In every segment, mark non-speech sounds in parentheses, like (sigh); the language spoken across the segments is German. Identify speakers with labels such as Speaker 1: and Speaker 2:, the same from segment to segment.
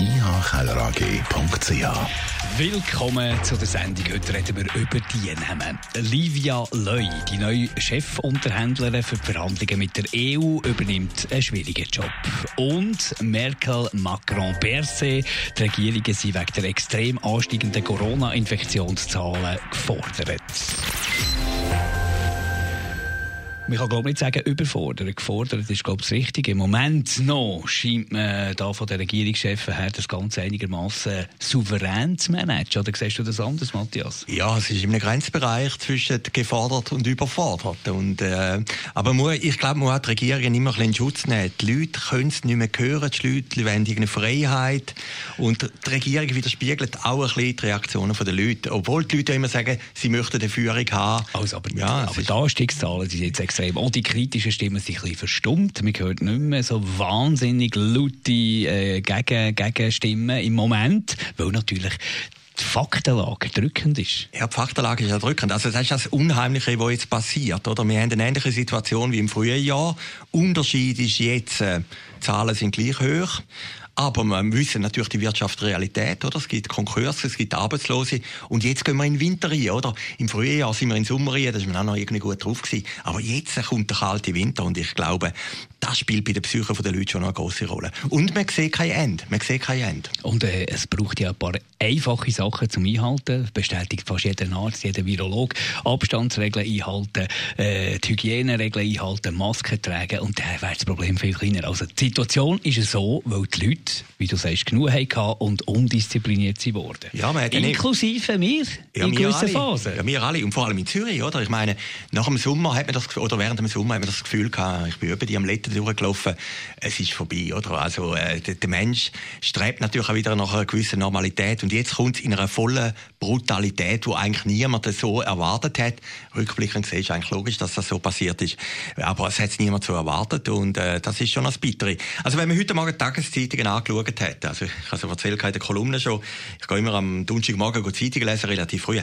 Speaker 1: ihkellerag.ch
Speaker 2: Willkommen zu der Sendung. Heute reden wir über die Namen. Livia Leu, die neue Chefunterhändlerin für die Verhandlungen mit der EU, übernimmt einen schwierigen Job. Und Merkel, Macron, Berset, die Regierungen sind wegen der extrem ansteigenden Corona-Infektionszahlen gefordert. Man kann glaube nicht sagen überfordert. Gefordert ist glaube das Richtige. Im Moment noch scheint man da von den Regierungschefen her das Ganze einigermaßen souverän zu managen. Oder siehst du das anders, Matthias?
Speaker 3: Ja, es ist in einem Grenzbereich zwischen gefordert und überfordert. Und, äh, aber man, ich glaube, man hat die Regierung immer ein bisschen in Schutz nehmen. Die Leute können es nicht mehr hören, die Leute wollen irgendeine Freiheit. Und die Regierung widerspiegelt auch ein bisschen die Reaktionen der Leute. Obwohl die Leute immer sagen, sie möchten eine Führung haben.
Speaker 2: Also, aber ja, aber die Anstiegszahlen sind jetzt extrem extrem. Auch die kritischen Stimmen sind ein bisschen verstummt. Man hört nicht mehr so wahnsinnig laute äh, Gegen Gegenstimmen im Moment, weil natürlich die Faktenlage drückend ist.
Speaker 3: Ja, die Faktenlage ist ja drückend. Also das ist das Unheimliche, was jetzt passiert. Oder? Wir haben eine ähnliche Situation wie im frühen Jahr. Unterschied ist jetzt, äh, die Zahlen sind gleich hoch. Aber wir wissen natürlich die Wirtschaftsrealität, oder? Es gibt Konkurse, es gibt Arbeitslose. Und jetzt gehen wir in den Winter rein, oder? Im Frühjahr sind wir in den Sommer rein, da ist man auch noch irgendwie gut drauf gewesen. Aber jetzt kommt der kalte Winter und ich glaube, das spielt bei der Psyche der Leute schon eine große Rolle. Und man sieht kein Ende. Man sieht kein Ende.
Speaker 2: Und äh, es braucht ja ein paar einfache Sachen zum Einhalten. Bestätigt fast jeder Arzt, jeder Virolog. Abstandsregeln einhalten, äh, die Hygieneregeln einhalten, Masken tragen und dann wäre das Problem viel kleiner. Also die Situation ist so, weil die Leute wie du sagst, genug hatten und undiszipliniert sie wurden.
Speaker 3: Ja, man
Speaker 2: Inklusive mir
Speaker 3: ja, in gewissen Phasen. Ja, wir alle. Und vor allem in Zürich, oder? Ich meine, nach dem Sommer hat man das, oder während dem Sommer hat man das Gefühl gehabt, ich bin über die am Letten durchgelaufen, es ist vorbei, oder? Also, äh, der, der, Mensch strebt natürlich auch wieder nach einer gewissen Normalität. Und jetzt kommt es in einer vollen Brutalität, wo eigentlich niemand so erwartet hat. Rückblickend gesehen ist eigentlich logisch, dass das so passiert ist. Aber es hat niemand so erwartet und äh, das ist schon das Bittere. Also, wenn man heute Morgen Tageszeitungen angeschaut hat. Also ich habe es erzählt in der Kolumne schon. Ich gehe immer am Donnerstagmorgen Zeitung lesen, relativ früh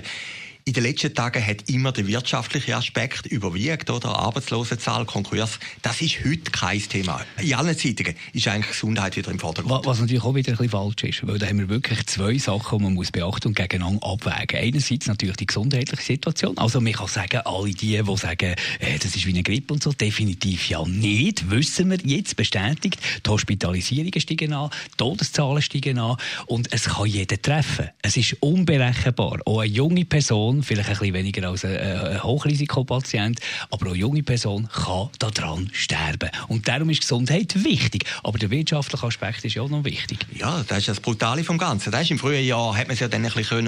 Speaker 3: in den letzten Tagen hat immer der wirtschaftliche Aspekt überwiegt, oder? Arbeitslosenzahl, Konkurs. Das ist heute kein Thema. In allen Zeitungen ist eigentlich Gesundheit wieder im Vordergrund.
Speaker 2: Was natürlich auch wieder ein bisschen falsch ist, weil da haben wir wirklich zwei Sachen, die man muss beachten und gegeneinander abwägen. Einerseits natürlich die gesundheitliche Situation. Also man kann sagen, alle die, die sagen, äh, das ist wie eine Grippe und so, definitiv ja nicht. Wissen wir jetzt bestätigt. Die Hospitalisierungen steigen an, die Todeszahlen steigen an und es kann jeden treffen. Es ist unberechenbar. Auch eine junge Person Person, vielleicht ein bisschen weniger als ein, Hochrisikopatient, aber auch junge Person kann daran sterben. Und darum ist Gesundheit wichtig. Aber der wirtschaftliche Aspekt ist ja auch noch wichtig.
Speaker 3: Ja, das ist das Brutale vom Ganzen. Das ist Im frühen Jahr hat man es ja dann ein bisschen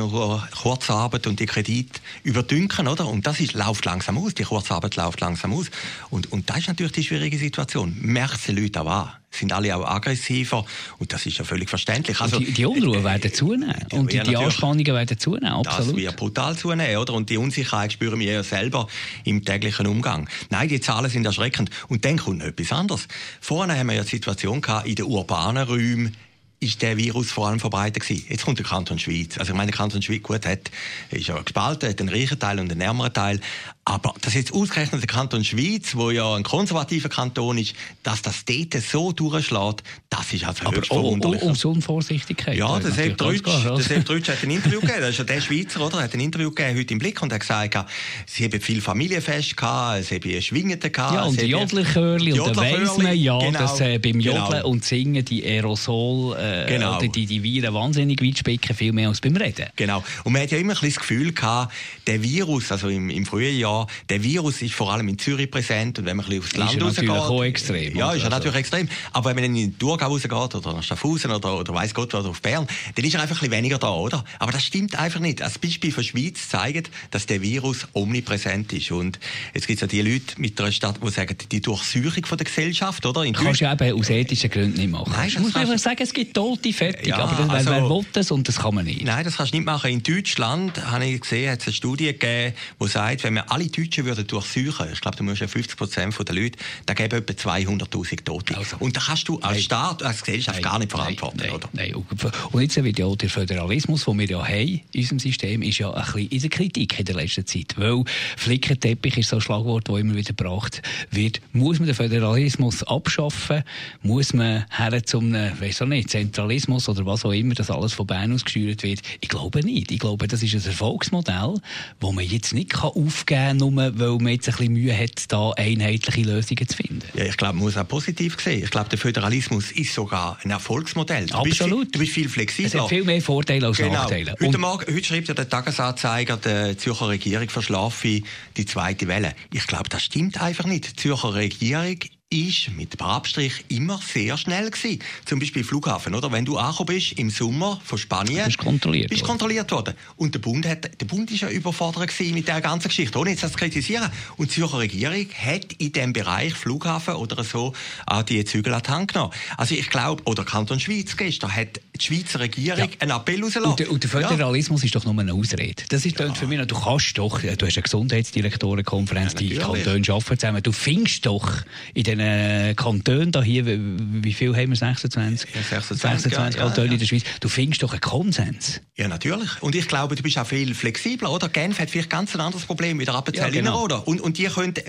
Speaker 3: Kurzarbeit und die Kredit überdünken, oder? Und das ist, läuft langsam aus. Die Kurzarbeit läuft langsam aus. Und, und das ist natürlich die schwierige Situation. Merkt die Leute auch an sind alle auch aggressiver und das ist ja völlig verständlich.
Speaker 2: Also, die, die Unruhe werden zunehmen und die, die Anspannungen werden zunehmen,
Speaker 3: absolut. Das wird brutal zunehmen, oder? Und die Unsicherheit spüren wir ja selber im täglichen Umgang. Nein, die Zahlen sind erschreckend. Und dann kommt noch etwas anderes. Vorne haben wir ja die Situation gehabt, in den urbanen Räumen ist der Virus vor allem verbreitet gewesen. Jetzt kommt der Kanton Schweiz. Also ich meine, der Kanton Schweiz gut hat, ist ja gespalten, hat einen reichen Teil und einen ärmeren Teil. Aber das jetzt ausgerechnet der Kanton Schweiz, wo ja ein konservativer Kanton ist, dass das dort so durchschlägt, das ist also
Speaker 2: Aber verwunderlich. Um so Unvorsichtigkeit.
Speaker 3: Ja, der Sepp Drütsch, der Sepp Drütsch hat ein Interview gegeben, das ist ja der Schweizer, oder? hat ein Interview gegeben heute im Blick und hat gesagt, sie haben viel Familienfest gehabt, sie haben Schwingende gehabt.
Speaker 2: Ja, und die Jodlerchörli, und da weiss man ja, genau, dass äh, beim Jodeln genau. und Singen die Aerosol, äh, genau. die, die Viren wahnsinnig weit spicken, viel mehr als beim Reden.
Speaker 3: Genau. Und man hat ja immer ein bisschen das Gefühl gehabt, der Virus, also im, im frühen Jahr, da. Der Virus ist vor allem in Zürich präsent und wenn man ein bisschen aufs Land
Speaker 2: rausgeht... Ist natürlich auch extrem.
Speaker 3: Ja, ist ja natürlich extrem. Aber wenn man in Thurgau rausgeht oder nach Schaffhausen oder, oder weiss Gott oder auf Bern, dann ist er einfach ein bisschen weniger da, oder? Aber das stimmt einfach nicht. Das Beispiel von Schweiz zeigt, dass der Virus omnipräsent ist. Und jetzt gibt es ja die Leute mit einer Stadt, die sagen, die Durchsuchung von der Gesellschaft, oder?
Speaker 2: In kannst du ja eben aus ethischen Gründen nicht machen. Nein, das muss man einfach sagen, es gibt tote fertig, ja, aber das, also, wer will das und das kann man nicht.
Speaker 3: Nein, das kannst du nicht machen. In Deutschland, habe ich gesehen, hat es eine Studie gegeben, die sagt, wenn wir alle Deutschen würden durchsuchen, ich glaube, du musst ja 50 Prozent der Leute, dann gäbe etwa 200'000 Tote. Also, und da kannst du als nein. Staat, als Gesellschaft nein, gar nicht verantworten,
Speaker 2: nein,
Speaker 3: oder?
Speaker 2: Nein, und jetzt wird ja der Föderalismus, den wir ja haben in unserem System, ist ja ein bisschen in der Kritik in der letzten Zeit, weil Flickenteppich ist so ein Schlagwort, das immer wieder gebracht wird. Muss man den Föderalismus abschaffen? Muss man her zum, weiß auch nicht, Zentralismus oder was auch immer, dass alles von Bern aus gesteuert wird? Ich glaube nicht. Ich glaube, das ist ein Erfolgsmodell, das man jetzt nicht aufgeben kann, nur weil man jetzt ein bisschen Mühe hat, da einheitliche Lösungen zu finden.
Speaker 3: Ja, ich glaube, man muss auch positiv sehen. Ich glaube, der Föderalismus ist sogar ein Erfolgsmodell. Du
Speaker 2: Absolut.
Speaker 3: Bist, du bist viel flexibler. Es
Speaker 2: hat viel mehr Vorteile als
Speaker 3: genau.
Speaker 2: Nachteile.
Speaker 3: Heute, Morgen, heute schreibt ja der Tagesanzeiger, der Zürcher Regierung verschlafe die zweite Welle. Ich glaube, das stimmt einfach nicht. Die Zürcher Regierung ist mit ein paar Abstrich immer sehr schnell gewesen. Zum Beispiel Flughafen, oder? Wenn du angekommen bist im Sommer von Spanien,
Speaker 2: bist kontrolliert,
Speaker 3: bist kontrolliert worden. Und der Bund hat, der Bund ist ja überfordert gewesen mit der ganzen Geschichte, ohne jetzt das zu kritisieren. Und die Zürcher Regierung hat in dem Bereich Flughafen oder so auch die Zügel an die Hand genommen. Also ich glaube, oder Kanton Schweiz gestern hat die Schweizer Regierung ja. einen Appell rausgelassen.
Speaker 2: Und, und der Föderalismus ja. ist doch nur eine Ausrede. Das ist ja. für mich, du kannst doch, du hast eine Gesundheitsdirektorenkonferenz, ja, die Kantone arbeiten zusammen, du findest doch in den äh, Kantonen da hier, wie viel haben wir, 26?
Speaker 3: Ja, 26, 26
Speaker 2: Kantone ja, in der Schweiz. Du findest doch einen Konsens.
Speaker 3: Ja, natürlich. Und ich glaube, du bist auch viel flexibler, oder? Genf hat vielleicht ganz ein anderes Problem wie der Appenzell ja, genau. oder? Und, und die können, äh,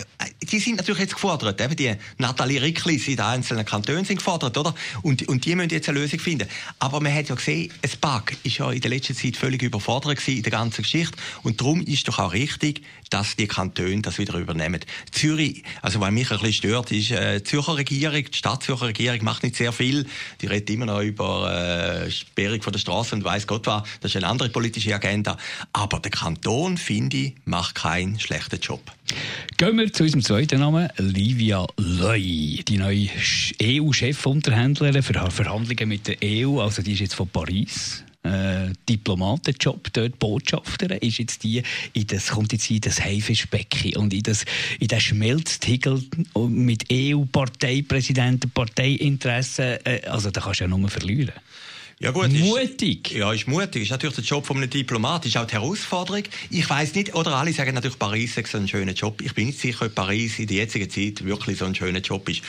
Speaker 3: die sind natürlich jetzt gefordert, eben die Nathalie Ricklis in den einzelnen Kantonen sind gefordert, oder? Und, und die müssen jetzt eine Lösung finden. Aber man hat ja gesehen, ein Bug ist ja in der letzten Zeit völlig überfordert gewesen in der ganzen Geschichte. Und darum ist doch auch richtig, dass die Kantone das wieder übernehmen. Zürich, also was mich ein bisschen stört, ist, äh, die Zürcher Regierung, die Stadt Zürcher Regierung macht nicht sehr viel. Die redet immer noch über äh, Sperrung von der Straße und weiß Gott was. Das ist eine andere politische Agenda. Aber der Kanton, finde ich, macht keinen schlechten Job.
Speaker 2: Gehen wir zu unserem zweiten Namen, Livia Loy, die neue EU-Chefunterhändlerin für Verhandlungen mit der EU. Also die ist jetzt von Paris äh, Diplomatenjob dort, Botschafterin, ist jetzt die, in das, kommt jetzt in das Haifischbecken und in das, in das Schmelztiegel mit EU-Parteipräsidenten, Parteiinteressen, äh, also da kannst du ja nur verlieren.
Speaker 3: Ja gut,
Speaker 2: mutig.
Speaker 3: Ist, ja, ist mutig. Ist natürlich der Job von einem Diplomat, ist auch die Herausforderung. Ich weiß nicht, oder alle sagen natürlich, Paris ist ein schöner Job. Ich bin nicht sicher, ob Paris in der jetzigen Zeit wirklich so ein schöner Job ist.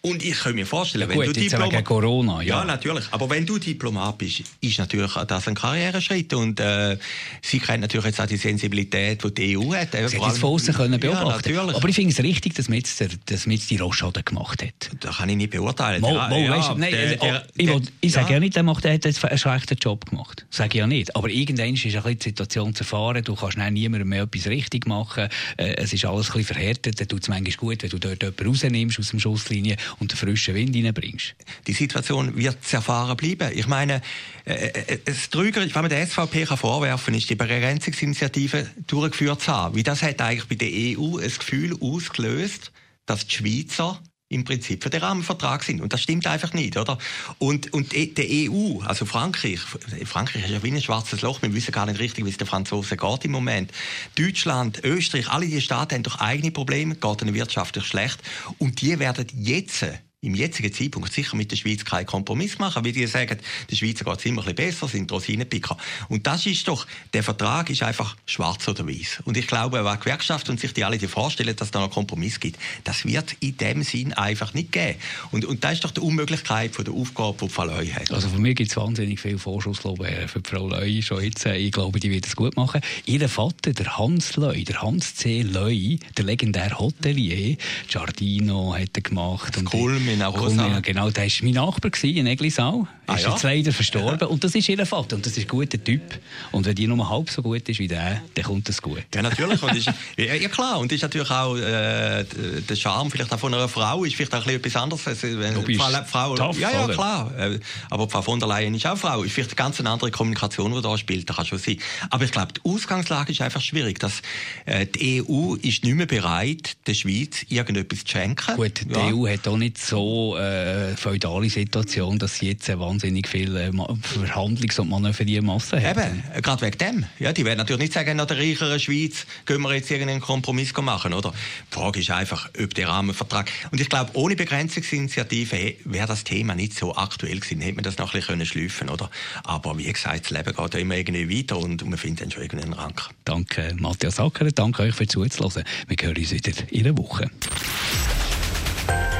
Speaker 3: Und ich kann mir vorstellen,
Speaker 2: ja, gut,
Speaker 3: wenn du
Speaker 2: Diplomat... Corona,
Speaker 3: ja. ja. natürlich. Aber wenn du Diplomat bist, ist natürlich das ein Karriereschritt. Und äh, sie kennt natürlich jetzt auch die Sensibilität, die die EU hat.
Speaker 2: Sie hat es von außen können beobachten. Ja, Aber ich finde es richtig, dass man jetzt, der, dass man jetzt die Rochade gemacht hat.
Speaker 3: Das kann ich nicht beurteilen.
Speaker 2: Mo, Mo, ja, weißt, nein, der, der, ich, will, ich sage ja nicht, der, macht, der hat jetzt einen schlechten Job gemacht. Das sage ich ja nicht. Aber irgendwann ist ein die Situation zu erfahren. Du kannst niemandem mehr etwas richtig machen. Äh, es ist alles ein bisschen verhärtet. Dann tut es manchmal gut, wenn du dort jemanden rausnimmst aus der Schusslinie und den frischen Wind reinbringst.
Speaker 3: Die Situation wird zu erfahren bleiben. Ich meine, äh, äh, das Trüger, wenn man der SVP kann vorwerfen ist, die Begrenzungsinitiative durchgeführt zu haben. Wie das hat eigentlich bei der EU ein Gefühl ausgelöst, dass die Schweizer im Prinzip für den Rahmenvertrag sind. Und das stimmt einfach nicht, oder? Und, und die EU, also Frankreich, Frankreich ist ja wie ein schwarzes Loch, wir wissen gar nicht richtig, wie es den Franzosen geht im Moment. Deutschland, Österreich, alle diese Staaten haben doch eigene Probleme, geht ihnen wirtschaftlich schlecht. Und die werden jetzt im jetzigen Zeitpunkt sicher mit der Schweiz keinen Kompromiss machen, weil die sagen, der Schweizer geht es immer ein bisschen besser, sind Rosinenpicker. Und das ist doch, der Vertrag ist einfach schwarz oder weiß. Und ich glaube, wenn Gewerkschaft und sich die alle vorstellen, dass es da einen Kompromiss gibt, das wird in dem Sinn einfach nicht geben. Und, und das ist doch die Unmöglichkeit von der Aufgabe, die Frau Leu hat.
Speaker 2: Also für mich gibt es wahnsinnig viel Vorschusslobby für Frau Leu schon jetzt. Ich glaube, die wird es gut machen. Ihr Vater, der Hans Leu, der Hans C. Leu, der legendäre Hotelier, Giardino hat er gemacht.
Speaker 3: Das und Kulm in Arosa.
Speaker 2: Genau, der war mein Nachbar in Eglisau. Ah, ist ja? jetzt leider verstorben. Und das ist ihr Vater. Und das ist ein guter Typ. Und wenn die nur halb so gut ist wie der, dann kommt das gut.
Speaker 3: Ja, natürlich. Und ist, (laughs) ja, klar. Und ist natürlich auch äh, der Charme vielleicht auch von einer Frau ist vielleicht auch ein etwas anderes. Als wenn
Speaker 2: du Frau, tough,
Speaker 3: ja, ja, klar. Äh, aber Frau von der Leyen ist auch Frau. Ist vielleicht eine ganz andere Kommunikation, die da spielt. Das kann schon sein. Aber ich glaube, die Ausgangslage ist einfach schwierig. Dass, äh, die EU ist nicht mehr bereit, der Schweiz irgendetwas zu schenken.
Speaker 2: Gut, die ja. EU hat auch nicht so äh, feudale Situation, dass sie jetzt wahnsinnig viel äh, Verhandlungs- und Manövriermasse
Speaker 3: hat. Eben, gerade wegen dem. Ja, die werden natürlich nicht sagen, nach der reicheren Schweiz können wir jetzt irgendeinen Kompromiss machen, oder? Die Frage ist einfach, ob der Rahmenvertrag... Und ich glaube, ohne Begrenzungsinitiative wäre das Thema nicht so aktuell gewesen, hätte man das noch ein bisschen schleifen oder? Aber wie gesagt, das Leben geht ja immer irgendwie weiter und man findet dann schon irgendeinen Rang.
Speaker 2: Danke, Matthias Acker, danke euch für zuzuhören. Wir hören uns wieder in einer Woche.